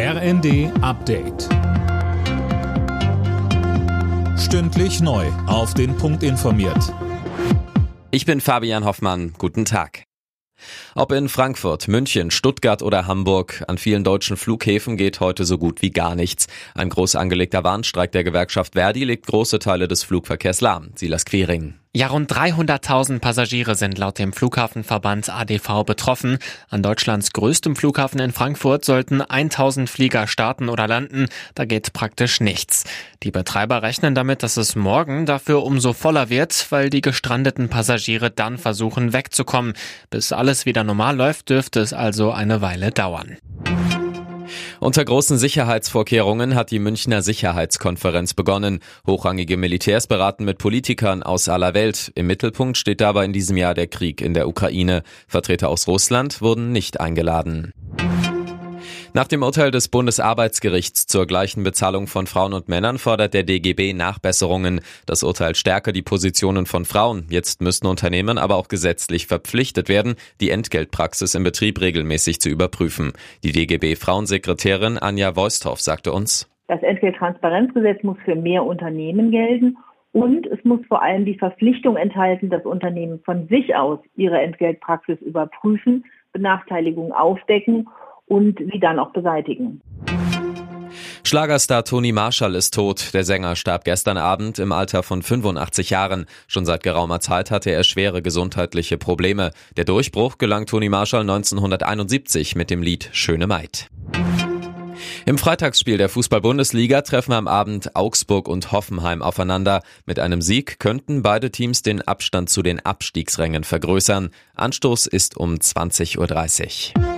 RND Update. Stündlich neu. Auf den Punkt informiert. Ich bin Fabian Hoffmann. Guten Tag. Ob in Frankfurt, München, Stuttgart oder Hamburg, an vielen deutschen Flughäfen geht heute so gut wie gar nichts. Ein groß angelegter Warnstreik der Gewerkschaft Verdi legt große Teile des Flugverkehrs lahm. Silas Quering. Ja, rund 300.000 Passagiere sind laut dem Flughafenverband ADV betroffen. An Deutschlands größtem Flughafen in Frankfurt sollten 1000 Flieger starten oder landen. Da geht praktisch nichts. Die Betreiber rechnen damit, dass es morgen dafür umso voller wird, weil die gestrandeten Passagiere dann versuchen wegzukommen. Bis alles wieder normal läuft, dürfte es also eine Weile dauern. Unter großen Sicherheitsvorkehrungen hat die Münchner Sicherheitskonferenz begonnen. Hochrangige Militärs beraten mit Politikern aus aller Welt. Im Mittelpunkt steht dabei in diesem Jahr der Krieg in der Ukraine. Vertreter aus Russland wurden nicht eingeladen. Nach dem Urteil des Bundesarbeitsgerichts zur gleichen Bezahlung von Frauen und Männern fordert der DGB Nachbesserungen. Das Urteil stärke die Positionen von Frauen. Jetzt müssten Unternehmen aber auch gesetzlich verpflichtet werden, die Entgeltpraxis im Betrieb regelmäßig zu überprüfen. Die DGB-Frauensekretärin Anja Voisthoff sagte uns, das Entgelttransparenzgesetz muss für mehr Unternehmen gelten und es muss vor allem die Verpflichtung enthalten, dass Unternehmen von sich aus ihre Entgeltpraxis überprüfen, Benachteiligungen aufdecken und sie dann auch beseitigen. Schlagerstar Toni Marshall ist tot. Der Sänger starb gestern Abend im Alter von 85 Jahren. Schon seit geraumer Zeit hatte er schwere gesundheitliche Probleme. Der Durchbruch gelang Toni Marshall 1971 mit dem Lied Schöne Maid. Im Freitagsspiel der Fußball-Bundesliga treffen am Abend Augsburg und Hoffenheim aufeinander. Mit einem Sieg könnten beide Teams den Abstand zu den Abstiegsrängen vergrößern. Anstoß ist um 20.30 Uhr.